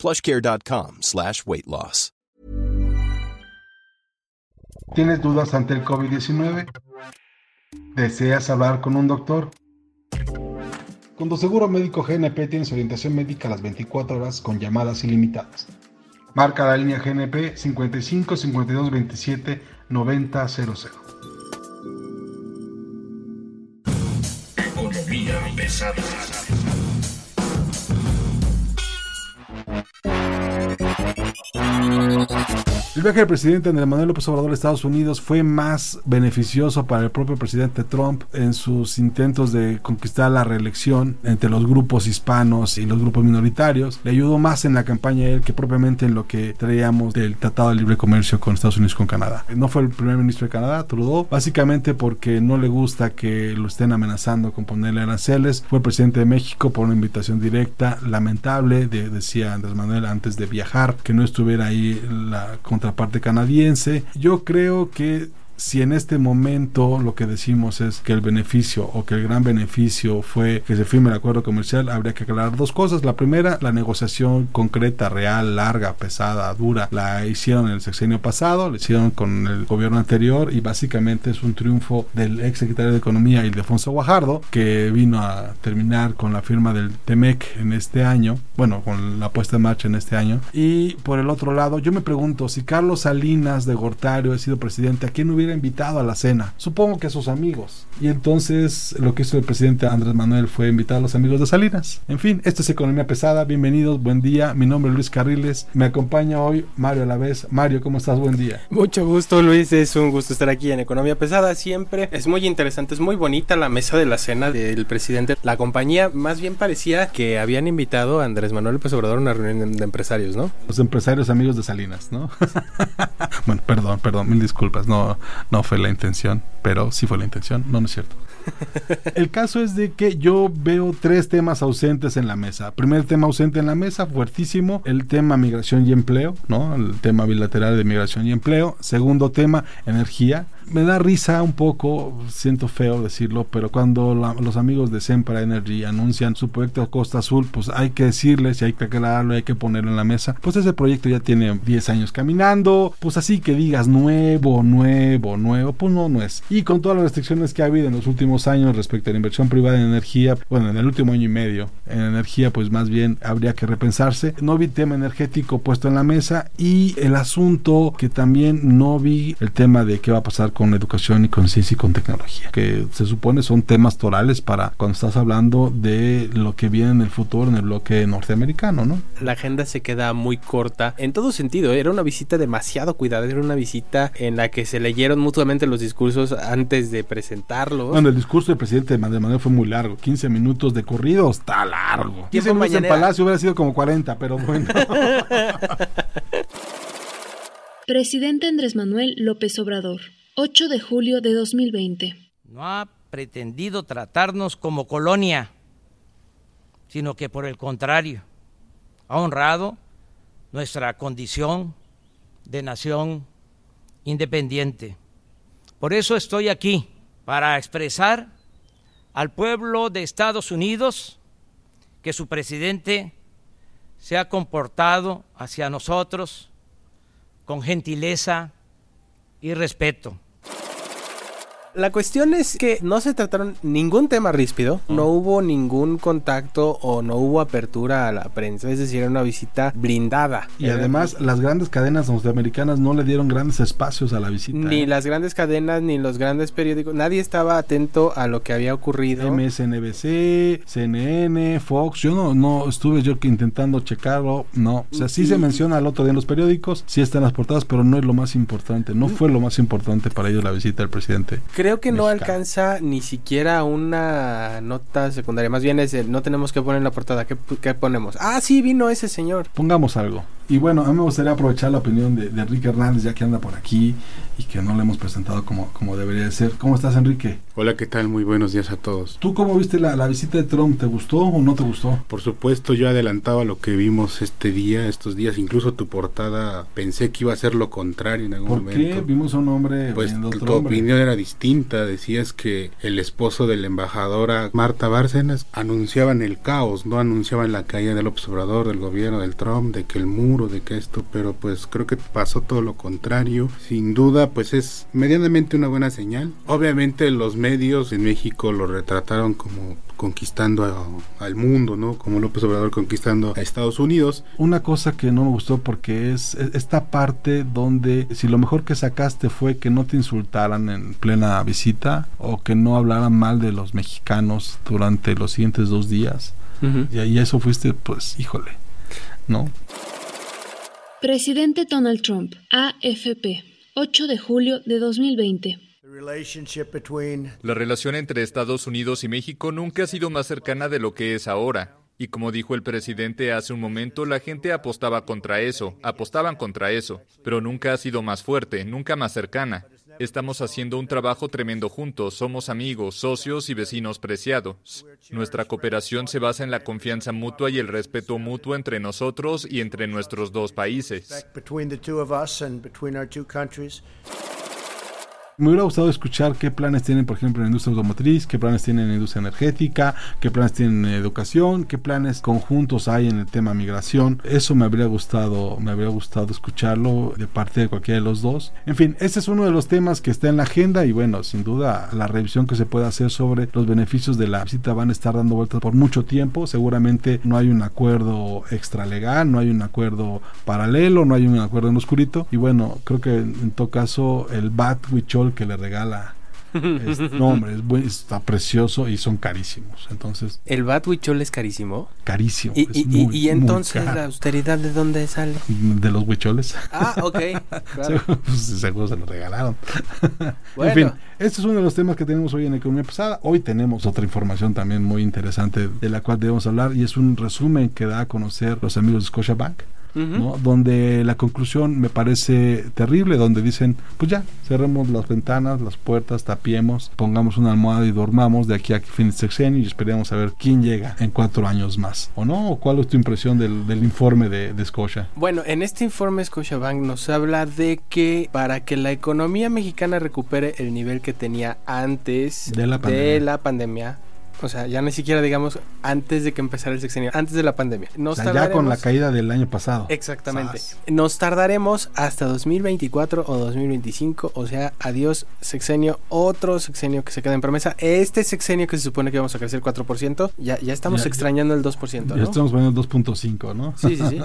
plushcare.com slash weight loss. ¿Tienes dudas ante el COVID-19? ¿Deseas hablar con un doctor? Con tu seguro médico GNP tienes orientación médica a las 24 horas con llamadas ilimitadas. Marca la línea GNP 55 52 27 90 00. Economía pesada. El viaje del presidente Andrés Manuel López Obrador a Estados Unidos fue más beneficioso para el propio presidente Trump en sus intentos de conquistar la reelección entre los grupos hispanos y los grupos minoritarios. Le ayudó más en la campaña a él que propiamente en lo que traíamos del Tratado de Libre Comercio con Estados Unidos con Canadá. No fue el primer ministro de Canadá, Trudeau, básicamente porque no le gusta que lo estén amenazando con ponerle aranceles. Fue el presidente de México por una invitación directa, lamentable, de, decía Andrés Manuel antes de viajar, que no estuviera ahí la contraparte canadiense. Yo creo que si en este momento lo que decimos es que el beneficio o que el gran beneficio fue que se firme el acuerdo comercial, habría que aclarar dos cosas. La primera, la negociación concreta, real, larga, pesada, dura, la hicieron en el sexenio pasado, la hicieron con el gobierno anterior y básicamente es un triunfo del ex secretario de Economía, Ildefonso Guajardo, que vino a terminar con la firma del TEMEC en este año, bueno, con la puesta en marcha en este año. Y por el otro lado, yo me pregunto si Carlos Salinas de Gortario ha sido presidente, ¿a quién hubiera invitado a la cena? Supongo que a sus amigos. Y entonces lo que hizo el presidente Andrés Manuel fue invitar a los amigos de Salinas. En fin, esto es Economía Pesada. Bienvenidos, buen día. Mi nombre es Luis Carriles. Me acompaña hoy Mario Alavés. Mario, ¿cómo estás? Buen día. Mucho gusto, Luis. Es un gusto estar aquí en Economía Pesada siempre. Es muy interesante, es muy bonita la mesa de la cena del presidente. La compañía más bien parecía que habían invitado a Andrés Manuel López Obrador a una reunión de empresarios, ¿no? Los empresarios amigos de Salinas, ¿no? bueno, perdón, perdón, mil disculpas. No, no fue la intención, pero sí fue la intención. No, no es cierto. El caso es de que yo veo tres temas ausentes en la mesa. Primer tema ausente en la mesa, fuertísimo, el tema migración y empleo, ¿no? El tema bilateral de migración y empleo. Segundo tema, energía. Me da risa un poco, siento feo decirlo, pero cuando la, los amigos de Sempra Energy anuncian su proyecto Costa Azul, pues hay que decirles y hay que aclararlo, hay que ponerlo en la mesa. Pues ese proyecto ya tiene 10 años caminando, pues así que digas nuevo, nuevo, nuevo, pues no, no es. Y con todas las restricciones que ha habido en los últimos años respecto a la inversión privada en energía, bueno, en el último año y medio, en energía, pues más bien habría que repensarse. No vi tema energético puesto en la mesa y el asunto que también no vi el tema de qué va a pasar con educación y con ciencia y con tecnología, que se supone son temas torales para cuando estás hablando de lo que viene en el futuro en el bloque norteamericano, ¿no? La agenda se queda muy corta en todo sentido. Era una visita demasiado cuidada, era una visita en la que se leyeron mutuamente los discursos antes de presentarlos. Bueno, el discurso del presidente de Manuel fue muy largo, 15 minutos de corrido, está largo. 15 minutos en Palacio hubiera sido como 40, pero bueno. Presidente Andrés Manuel López Obrador, 8 de julio de 2020. No ha pretendido tratarnos como colonia, sino que por el contrario, ha honrado nuestra condición de nación independiente. Por eso estoy aquí, para expresar al pueblo de Estados Unidos que su presidente se ha comportado hacia nosotros con gentileza y respeto. La cuestión es que no se trataron ningún tema ríspido, no hubo ningún contacto o no hubo apertura a la prensa, es decir, era una visita blindada. Y además las grandes cadenas norteamericanas no le dieron grandes espacios a la visita. Ni ¿eh? las grandes cadenas ni los grandes periódicos, nadie estaba atento a lo que había ocurrido. MSNBC, CNN, Fox, yo no, no estuve yo intentando checarlo, no, o sea, sí se menciona el otro día en los periódicos, sí están las portadas, pero no es lo más importante, no fue lo más importante para ellos la visita del presidente. Creo que no alcanza ni siquiera una nota secundaria. Más bien es el, no tenemos que poner en la portada. ¿Qué, qué ponemos? Ah, sí, vino ese señor. Pongamos algo. Y bueno, a mí me gustaría aprovechar la opinión de, de Enrique Hernández, ya que anda por aquí y que no le hemos presentado como, como debería de ser. ¿Cómo estás, Enrique? Hola, ¿qué tal? Muy buenos días a todos. ¿Tú cómo viste la, la visita de Trump? ¿Te gustó o no te gustó? Por supuesto, yo adelantaba lo que vimos este día, estos días, incluso tu portada, pensé que iba a ser lo contrario en algún ¿Por momento. qué? Vimos a un hombre. Pues a tu otro hombre. opinión era distinta, decías que el esposo de la embajadora Marta Bárcenas anunciaban el caos, no anunciaban la caída del Obrador, del gobierno del Trump, de que el muro, de que esto, pero pues creo que pasó todo lo contrario. Sin duda, pues es medianamente una buena señal. Obviamente los medios en México lo retrataron como conquistando a- al mundo, ¿no? Como López Obrador conquistando a Estados Unidos. Una cosa que no me gustó porque es es esta parte donde si lo mejor que sacaste fue que no te insultaran en plena visita o que no hablaran mal de los mexicanos durante los siguientes dos días. Y ahí eso fuiste, pues, híjole, ¿no? Presidente Donald Trump, AFP, 8 de julio de 2020. La relación entre Estados Unidos y México nunca ha sido más cercana de lo que es ahora. Y como dijo el presidente hace un momento, la gente apostaba contra eso, apostaban contra eso, pero nunca ha sido más fuerte, nunca más cercana. Estamos haciendo un trabajo tremendo juntos, somos amigos, socios y vecinos preciados. Nuestra cooperación se basa en la confianza mutua y el respeto mutuo entre nosotros y entre nuestros dos países. Me hubiera gustado escuchar qué planes tienen, por ejemplo, en la industria automotriz, qué planes tienen en la industria energética, qué planes tienen en educación, qué planes conjuntos hay en el tema migración. Eso me habría gustado, me habría gustado escucharlo de parte de cualquiera de los dos. En fin, ese es uno de los temas que está en la agenda y bueno, sin duda la revisión que se puede hacer sobre los beneficios de la visita van a estar dando vueltas por mucho tiempo. Seguramente no hay un acuerdo extralegal, no hay un acuerdo paralelo, no hay un acuerdo en oscurito y bueno, creo que en todo caso el Bat Huichol que le regala este, no hombre es buen- está precioso y son carísimos entonces ¿El Bat Huichol es carísimo? carísimo ¿Y, es y- muy, y muy entonces la austeridad de dónde sale? de los huicholes Ah, ok. claro. Pues, seguro se lo regalaron. Bueno. En fin, este es uno de los temas que tenemos hoy en Economía Pesada. Hoy tenemos otra información también muy interesante de la cual debemos hablar y es un resumen que da a conocer los amigos de Scotiabank. Donde la conclusión me parece terrible, donde dicen, pues ya, cerremos las ventanas, las puertas, tapiemos, pongamos una almohada y dormamos de aquí a fin de sexenio y esperemos a ver quién llega en cuatro años más. ¿O no? ¿O ¿Cuál es tu impresión del, del informe de, de Scotia? Bueno, en este informe Scotiabank nos habla de que para que la economía mexicana recupere el nivel que tenía antes De la pandemia. de la pandemia, o sea, ya ni siquiera digamos antes de que empezara el sexenio, antes de la pandemia. Nos O sea, ya con la caída del año pasado. Exactamente. Sas. Nos tardaremos hasta 2024 o 2025, o sea, adiós sexenio, otro sexenio que se queda en promesa. Este sexenio que se supone que vamos a crecer 4%, ya, ya estamos Ya- extrañando el 2%, Ya ¿no? estamos poniendo 2.5, ¿no? Sí, sí, sí.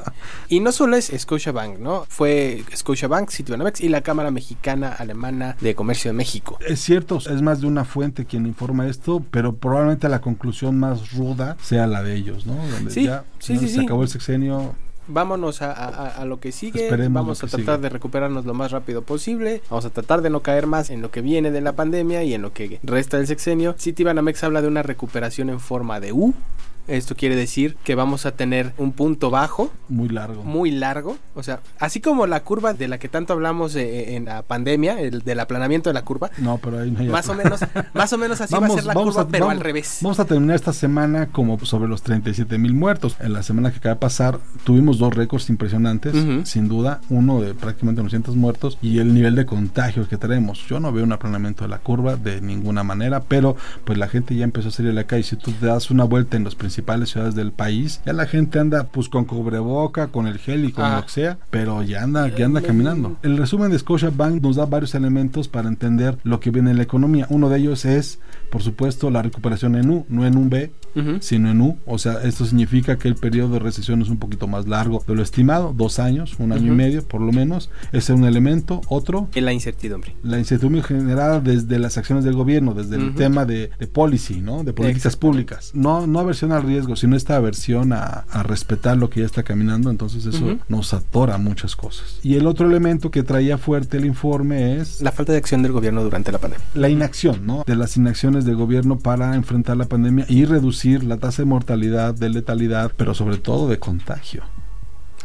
Y no solo es Scotiabank, ¿no? Fue Scotiabank, Citibanamex y la Cámara Mexicana Alemana de Comercio de México. Es cierto, es más de una fuente quien informa esto, pero probablemente la conclusión más ruda sea la de ellos, ¿no? Donde Sí, ya sí, ¿no? sí, se acabó el sexenio, Vámonos a, a- a lo que sigue. Esperemos Vamos a tratar sigue. de recuperarnos lo más rápido posible. Vamos a tratar de no caer más en lo que viene de la pandemia y en lo que resta del sexenio. Citibanamex habla de una recuperación en forma de U. Esto quiere decir que vamos a tener un punto bajo, muy largo. muy largo. O sea, así como la curva de la que tanto hablamos eh, en la pandemia, el del aplanamiento de la curva. No, pero ahí no hay Más o menos, más o menos así va a ser la curva, pero vamos- al revés. Vamos a terminar esta semana como sobre los 37 mil muertos. En la semana que acaba de pasar tuvimos dos récords impresionantes, Ujú. sin duda, uno de prácticamente 900 muertos y el nivel de contagios que tenemos. Yo no veo un aplanamiento de la curva de ninguna manera, pero pues la gente ya empezó a salir a la calle. Si tú te das una vuelta en las principales ciudades del país, ya la gente anda pues con cubreboca, con el gel y con Ah. lo que sea, pero ya anda, ya anda caminando. El resumen de Scotiabank nos da varios elementos para entender lo que viene en la economía. Uno de ellos es, por supuesto, la recuperación en U, no en un B, Ujú. sino en U. O sea, esto significa que el periodo de recesión es un poquito más largo de lo estimado, dos años, un año Ujú. y medio por lo menos. Ese es un elemento. Otro, la incertidumbre. la incertidumbre generada desde las acciones del gobierno, desde el Ujú. tema de, de policy, ¿no? De políticas públicas. No, no aversión al riesgo, sino esta aversión a, a respetar lo que ya está caminando. Entonces eso nos atora muchas cosas. Y el otro elemento que traía fuerte el informe es La falta de acción del gobierno durante la pandemia. la inacción, ¿no? De las inacciones del gobierno para enfrentar la pandemia y reducir la tasa de mortalidad, de letalidad, pero sobre todo de contagio.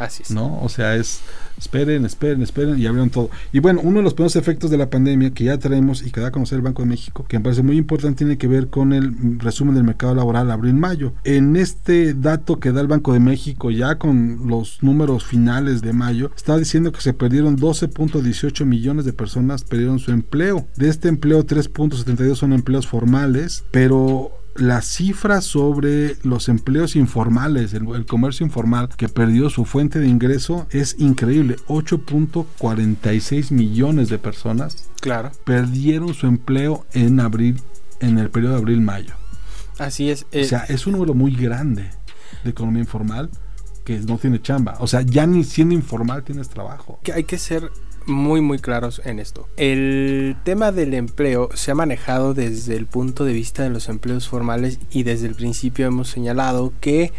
Así es. ¿No? O sea, es esperen, esperen, esperen y abrieron todo. Y bueno, uno de los primeros efectos de la pandemia que ya traemos y que da a conocer el Banco de México, que me parece muy importante, tiene que ver con el resumen del mercado laboral abril-mayo. En este dato que da el Banco de México, ya con los números finales de mayo, está diciendo que se perdieron 12.18 millones de personas, perdieron su empleo. De este empleo, 3.72 son empleos formales, pero la cifra sobre los empleos informales, el, comercio informal que perdió su fuente de ingreso es increíble. 8.46 millones de personas claro. perdieron su empleo en abril, en el periodo de abril-mayo. Así es. o sea, eh, es un número muy grande de economía informal que no tiene chamba. O sea, ya ni siendo informal tienes trabajo. Que hay que ser muy muy claros en esto. El tema del empleo se ha manejado desde el punto de vista de los empleos formales y desde el principio hemos señalado que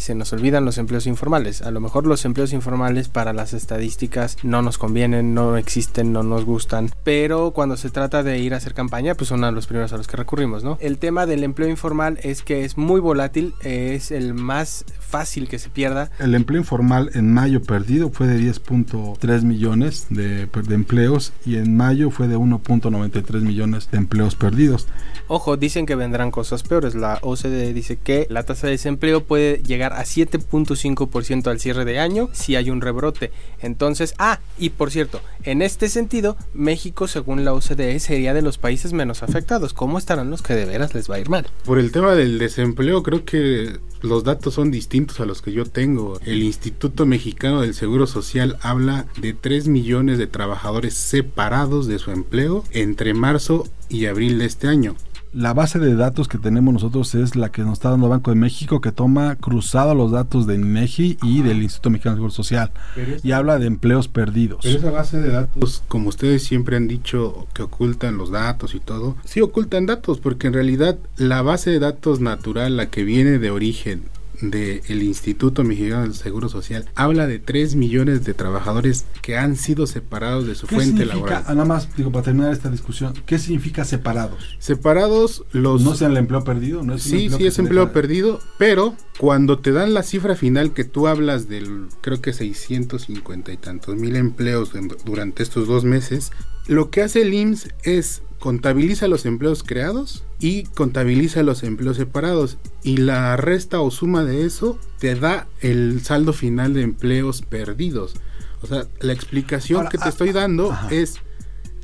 se nos olvidan los empleos informales. A lo mejor los empleos informales para las estadísticas no nos convienen, no existen, no nos gustan, pero cuando se trata de ir a hacer campaña, pues son los primeros a los que recurrimos, ¿no? El tema del empleo informal es que es muy volátil, es el más fácil que se pierda. El empleo informal en mayo perdido fue de 10.3 millones de, de empleos y en mayo fue de 1.93 millones de empleos perdidos. Ojo, dicen que vendrán cosas peores. La OCDE dice que la tasa de desempleo puede llegar a 7.5% al cierre de año si hay un rebrote. Entonces, ah, y por cierto, en este sentido, México, según la OCDE, sería de los países menos afectados. ¿Cómo estarán los que de veras les va a ir mal? Por el tema del desempleo, creo que los datos son distintos a los que yo tengo. El Instituto Mexicano del Seguro Social habla de 3 millones de trabajadores separados de su empleo entre marzo y abril de este año la base de datos que tenemos nosotros es la que nos está dando Banco de México, que toma cruzado los datos de INEGI y del Instituto Mexicano de Seguro Social y habla de empleos perdidos. Pero esa base de datos, como ustedes siempre han dicho que ocultan los datos y todo, sí ocultan datos, porque en realidad la base de datos natural, la que viene de origen del Instituto Mexicano del Seguro Social habla de 3 millones de trabajadores que han sido separados de su fuente laboral. Ah, nada más, digo, para terminar esta discusión, ¿qué significa separados? Separados los... ¿No sea el empleo perdido? ¿No es sí, sí es empleo perdido, pero cuando te dan la cifra final que tú hablas del, creo que 650 y tantos mil empleos durante estos dos meses, lo que hace el IMSS es contabiliza los empleos creados y contabiliza los empleos separados y la resta o suma de eso te da el saldo final de empleos perdidos. O sea, la explicación que te ah, estoy dando es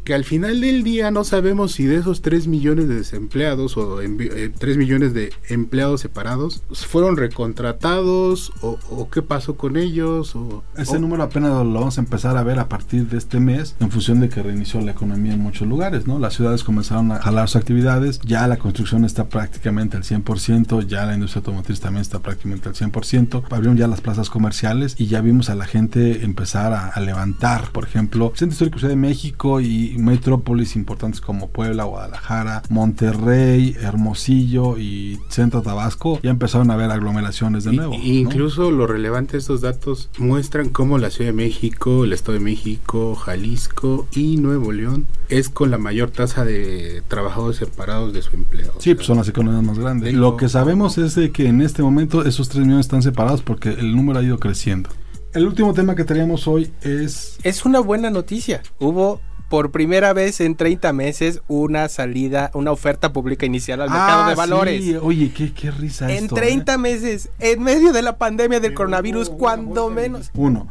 que al final del día no sabemos si de esos 3 millones de desempleados o 3 eh, millones de empleados separados fueron recontratados o, qué pasó con ellos. O, Ese número apenas lo vamos a empezar a ver a partir de este mes en función de que reinició la economía en muchos lugares, ¿no? Las ciudades comenzaron a jalar sus actividades, ya la construcción está prácticamente al 100%, ya la industria automotriz también está prácticamente al 100%, abrieron ya las plazas comerciales y ya vimos a la gente empezar a, levantar, por ejemplo, Centro Histórico Ciudad de México y metrópolis importantes como Puebla, Guadalajara, Monterrey, Hermosillo y Centro Tabasco, ya empezaron a haber aglomeraciones de nuevo. Incluso lo relevante de estos datos muestran cómo la Ciudad de México, el Estado de México, Jalisco y Nuevo León es con la mayor tasa de trabajadores separados de su empleo. Sí, pues son las economías más grandes. Lo que sabemos es de que en este momento esos 3 millones están separados porque el número ha ido creciendo. El último tema que teníamos hoy es... Es una buena noticia. Hubo por primera vez en 30 meses una salida, una oferta pública inicial al mercado de ah, valores. Sí. Oye, qué, qué risa. En 30 ¿eh? meses, en medio de la pandemia del coronavirus, cuando menos. Uno,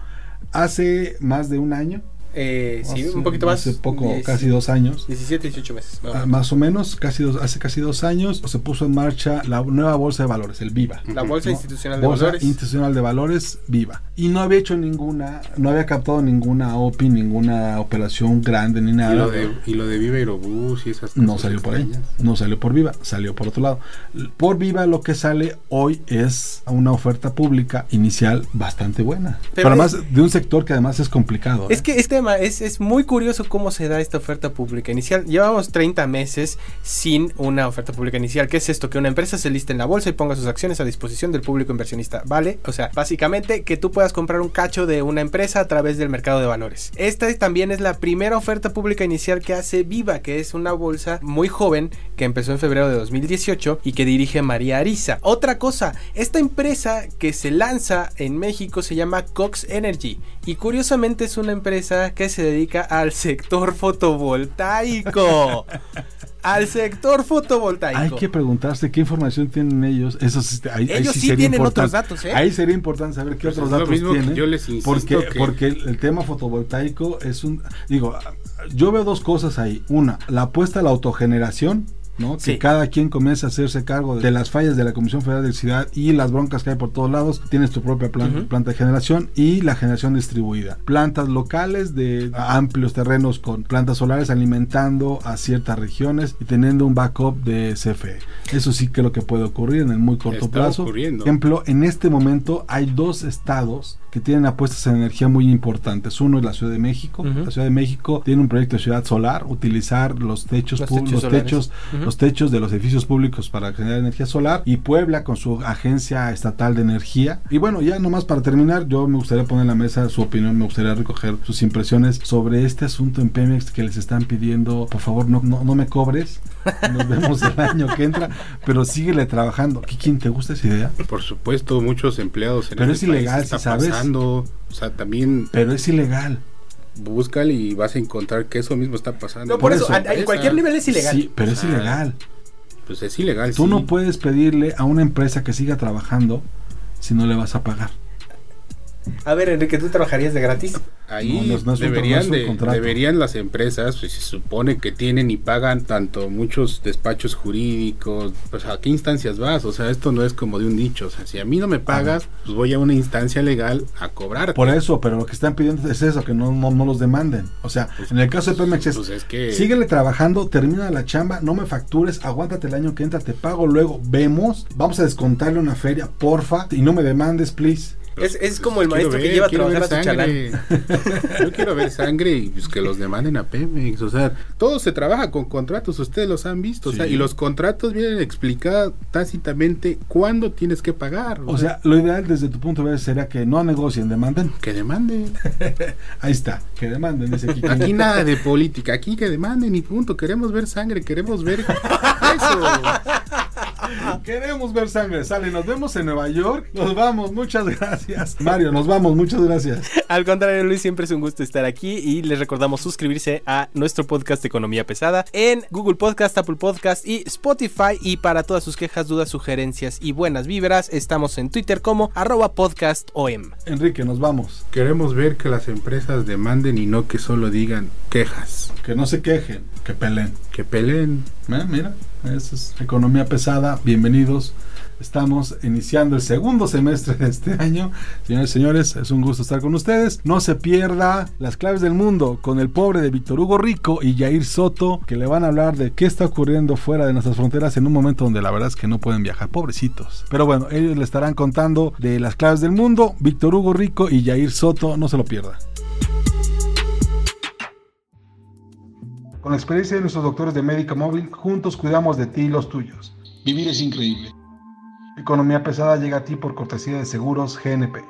hace más de un año eh, sí, un poquito más. Hace poco, casi dos años. 17, 18 meses. Ah, más o menos, casi dos, hace casi dos años se puso en marcha la nueva bolsa de valores, el VIVA. La bolsa institucional de valores. institucional de valores, VIVA. Y no había hecho ninguna, no había captado ninguna OPI, ninguna operación grande ni nada. Y lo de, y lo de Viva Aerobús y esas cosas. No salió por ahí. No salió por Viva, salió por otro lado. Por Viva lo que sale hoy es una oferta pública inicial bastante buena. Pero, además de un sector que además es complicado. Es ¿eh? que este Es, es muy curioso cómo se da esta oferta pública inicial. Llevamos 30 meses sin una oferta pública inicial. ¿Qué es esto? Que una empresa se liste en la bolsa y ponga sus acciones a disposición del público inversionista. ¿Vale? O sea, básicamente que tú puedas comprar un cacho de una empresa a través del mercado de valores. Esta también es la primera oferta pública inicial que hace Viva, que es una bolsa muy joven que empezó en febrero de 2018 y que dirige María Arisa. Otra cosa, esta empresa que se lanza en México se llama Cox Energy y curiosamente es una empresa que se dedica al sector fotovoltaico. al sector fotovoltaico. Hay que preguntarse qué información tienen ellos. Eso ahí, ellos sí, tienen otros datos, ¿eh? Ahí sería importante saber qué pues otros datos tienen. yo les porque, porque el tema fotovoltaico es un digo, yo veo dos cosas ahí. Una, la apuesta a la autogeneración ¿no? Que cada quien comience a hacerse cargo de las fallas de la Comisión Federal de Electricidad y las broncas que hay por todos lados. Tienes tu propia planta de generación y la generación distribuida. Plantas locales de amplios terrenos con plantas solares alimentando a ciertas regiones y teniendo un backup de CFE. Eso sí que es lo que puede ocurrir en el muy corto plazo. Por ejemplo, en este momento hay dos estados que tienen apuestas en energía muy importantes. Uno es la Ciudad de México. La Ciudad de México tiene un proyecto de ciudad solar, utilizar los techos, los techos, los techos, los techos de los edificios públicos para generar energía solar. Y Puebla con su agencia estatal de energía. Y bueno, ya nomás para terminar, yo me gustaría poner en la mesa su opinión, me gustaría recoger sus impresiones sobre este asunto en Pemex que les están pidiendo, por favor, no, no, no me cobres. Nos vemos el año que entra, pero síguele trabajando. ¿Quién te gusta esa idea? Por supuesto, muchos empleados en Pero es ilegal, si sabes. O sea, también. Pero es ilegal. Búscale y vas a encontrar que eso mismo está pasando. No, por, eso, en cualquier nivel es ilegal. Sí, pero es ilegal. Pues es ilegal. Tú no puedes pedirle a una empresa que siga trabajando si no le vas a pagar. A ver, Enrique, ¿tú trabajarías de gratis? Ahí deberían, deberían las empresas, pues se supone que tienen y pagan tanto muchos despachos jurídicos, pues a qué instancias vas, o sea, esto no es como de un dicho, o sea, si a mí no me pagas, pues voy a una instancia legal a cobrar. Por eso, pero lo que están pidiendo es eso, que no, no, los demanden. O sea, pues, en el caso de Pemex es, pues que... síguele trabajando, termina la chamba, no me factures, aguántate el año que entra, te pago luego, vemos, vamos a descontarle una feria, porfa, y no me demandes, please. Es, es como el maestro que lleva a trabajar a su chalán. Yo quiero ver sangre y pues, que los demanden a Pemex. O sea, todo se trabaja con contratos, ustedes los han visto. O sea, y los contratos vienen explicados tácitamente cuándo tienes que pagar. O, sea, lo ideal desde tu punto de vista sería que no negocien, demanden. Que demanden. Ahí está, que demanden. Dice aquí, aquí nada de política, aquí que demanden y punto. Queremos ver sangre, queremos ver eso. Queremos ver sangre. Sale, nos vemos en Nueva York. Nos vamos, muchas gracias. Mario, nos vamos, muchas gracias. Al contrario, Luis, siempre es un gusto estar aquí y les recordamos suscribirse a nuestro podcast Economía Pesada en Google Podcast, Apple Podcast y Spotify. Y para todas sus quejas, dudas, sugerencias y buenas vibras, estamos en Twitter como arroba podcastom. Enrique, nos vamos. Queremos ver que las empresas demanden y no que solo digan quejas. Que no se quejen, que peleen. Que peleen. Eh, mira. Eso es economía pesada. Bienvenidos. Estamos iniciando el segundo semestre de este año. Señores y señores, es un gusto estar con ustedes. No se pierda las claves del mundo con el pobre de Víctor Hugo Rico y Jair Soto, que le van a hablar de qué está ocurriendo fuera de nuestras fronteras en un momento donde la verdad es que no pueden viajar. Pobrecitos. Pero bueno, ellos le estarán contando de las claves del mundo. Víctor Hugo Rico y Jair Soto, no se lo pierda. Con la experiencia de nuestros doctores de Médica Móvil, juntos cuidamos de ti y los tuyos. Vivir es increíble. Economía pesada llega a ti por cortesía de Seguros GNP.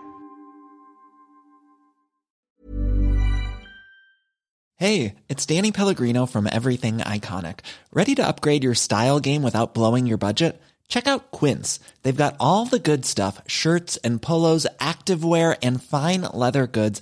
Hey, it's Danny Pellegrino from Everything Iconic. Ready to upgrade your style game without blowing your budget? Check out Quince. They've got all the good stuff shirts and polos, activewear, and fine leather goods,